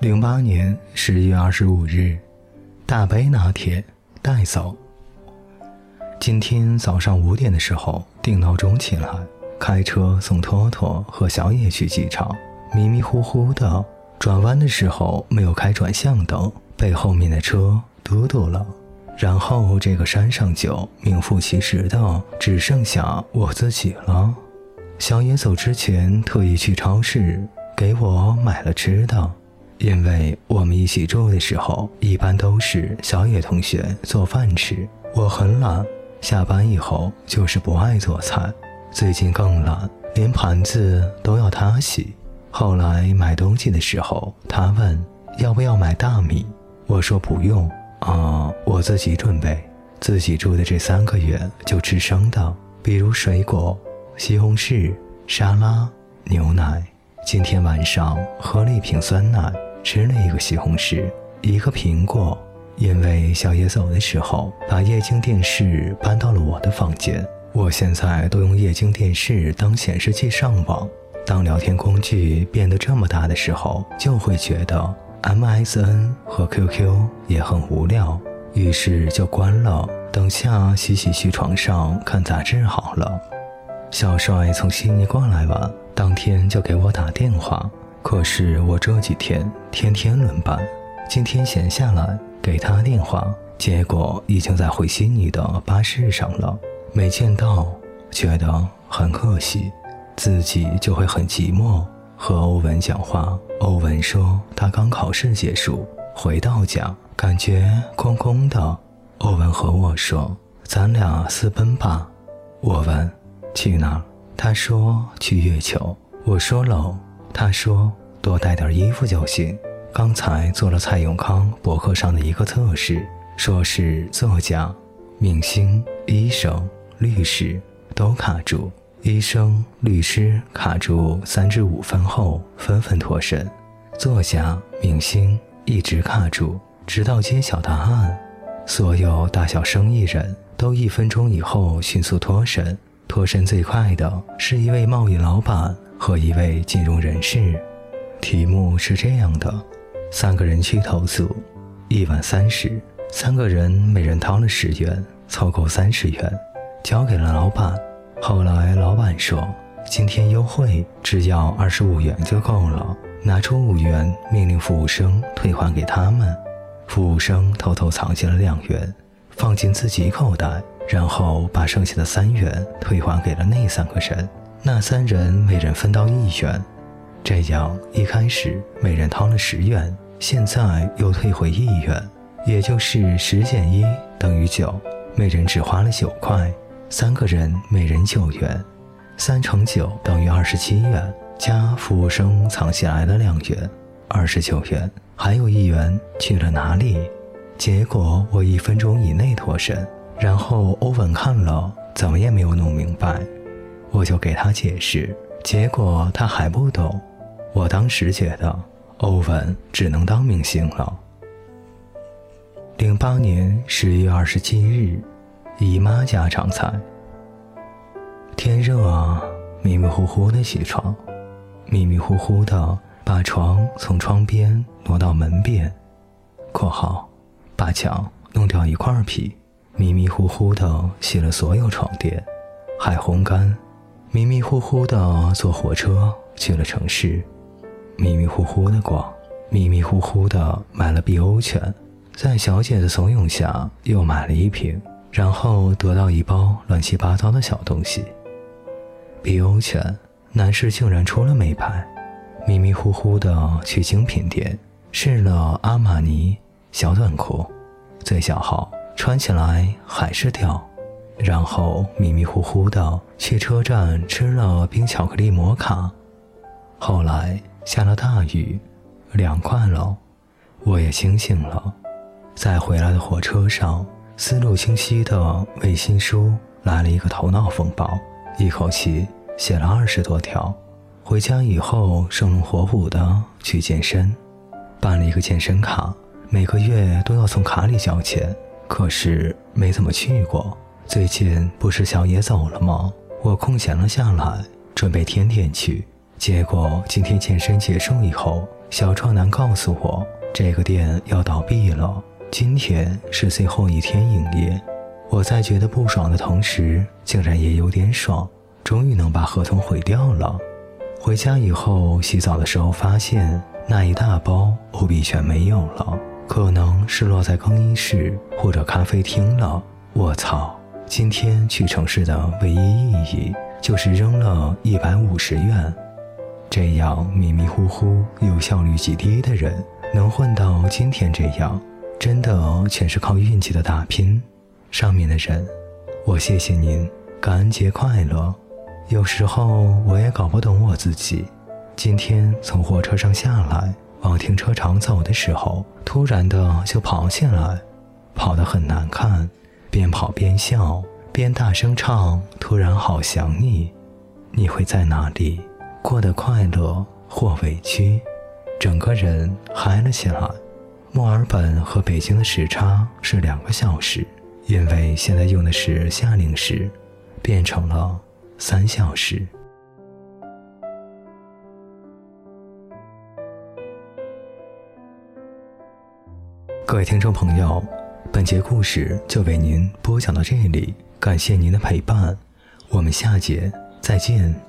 零八年十月二十五日，大杯拿铁带走。今天早上五点的时候定闹钟起来，开车送托托和小野去机场。迷迷糊糊的转弯的时候没有开转向灯，被后面的车堵堵了。然后这个山上就名副其实的只剩下我自己了。小野走之前特意去超市给我买了吃的。因为我们一起住的时候，一般都是小野同学做饭吃。我很懒，下班以后就是不爱做菜。最近更懒，连盘子都要他洗。后来买东西的时候，他问要不要买大米，我说不用啊，我自己准备。自己住的这三个月就吃生的，比如水果、西红柿、沙拉、牛奶。今天晚上喝了一瓶酸奶。吃了一个西红柿，一个苹果。因为小野走的时候，把液晶电视搬到了我的房间。我现在都用液晶电视当显示器上网。当聊天工具变得这么大的时候，就会觉得 MSN 和 QQ 也很无聊，于是就关了。等下洗洗去床上看杂志好了。小帅从悉尼过来玩，当天就给我打电话。可是我这几天天天轮班，今天闲下来给他电话，结果已经在回悉尼的巴士上了，没见到，觉得很可惜，自己就会很寂寞。和欧文讲话，欧文说他刚考试结束，回到家感觉空空的。欧文和我说咱俩私奔吧。我问去哪儿，他说去月球。我说冷。他说：“多带点衣服就行。”刚才做了蔡永康博客上的一个测试，说是作家、明星、医生、律师都卡住。医生、律师卡住三至五分后纷纷脱身，作家、明星一直卡住，直到揭晓答案。所有大小生意人都一分钟以后迅速脱身，脱身最快的是一位贸易老板。和一位金融人士，题目是这样的：三个人去投诉，一晚三十，三个人每人掏了十元，凑够三十元，交给了老板。后来老板说，今天优惠，只要二十五元就够了。拿出五元，命令服务生退还给他们。服务生偷偷藏起了两元，放进自己口袋，然后把剩下的三元退还给了那三个人。那三人每人分到一元，这样一开始每人掏了十元，现在又退回一元，也就是十减一等于九，每人只花了九块，三个人每人九元，三乘九等于二十七元，加服务生藏起来的两元，二十九元，还有一元去了哪里？结果我一分钟以内脱身，然后欧文看了，怎么也没有弄明白。我就给他解释，结果他还不懂。我当时觉得欧文只能当明星了。零八年十月二十七日，姨妈家常菜。天热啊，迷迷糊糊的起床，迷迷糊糊的把床从窗边挪到门边（括号把墙弄掉一块皮），迷迷糊糊的洗了所有床垫，还烘干。迷迷糊糊的坐火车去了城市，迷迷糊糊的逛，迷迷糊糊的买了碧欧泉，在小姐的怂恿下又买了一瓶，然后得到一包乱七八糟的小东西。碧欧泉，男士竟然出了美牌，迷迷糊糊的去精品店试了阿玛尼小短裤，最小号，穿起来还是掉。然后迷迷糊糊的去车站吃了冰巧克力摩卡，后来下了大雨，凉快了，我也清醒了。在回来的火车上，思路清晰的为新书来了一个头脑风暴，一口气写了二十多条。回家以后生龙活虎的去健身，办了一个健身卡，每个月都要从卡里交钱，可是没怎么去过。最近不是小野走了吗？我空闲了下来，准备天天去。结果今天健身结束以后，小壮男告诉我，这个店要倒闭了，今天是最后一天营业。我在觉得不爽的同时，竟然也有点爽，终于能把合同毁掉了。回家以后洗澡的时候，发现那一大包欧币全没有了，可能是落在更衣室或者咖啡厅了。我操！今天去城市的唯一意义就是扔了一百五十元。这样迷迷糊糊又效率极低的人，能混到今天这样，真的全是靠运气的打拼。上面的人，我谢谢您，感恩节快乐。有时候我也搞不懂我自己。今天从火车上下来，往停车场走的时候，突然的就跑起来，跑得很难看，边跑边笑，边大声唱：“突然好想你，你会在哪里？”过得快乐或委屈，整个人嗨了起来。墨尔本和北京的时差是两个小时，因为现在用的是夏令时，变成了三小时。各位听众朋友，本节故事就为您播讲到这里，感谢您的陪伴，我们下节再见。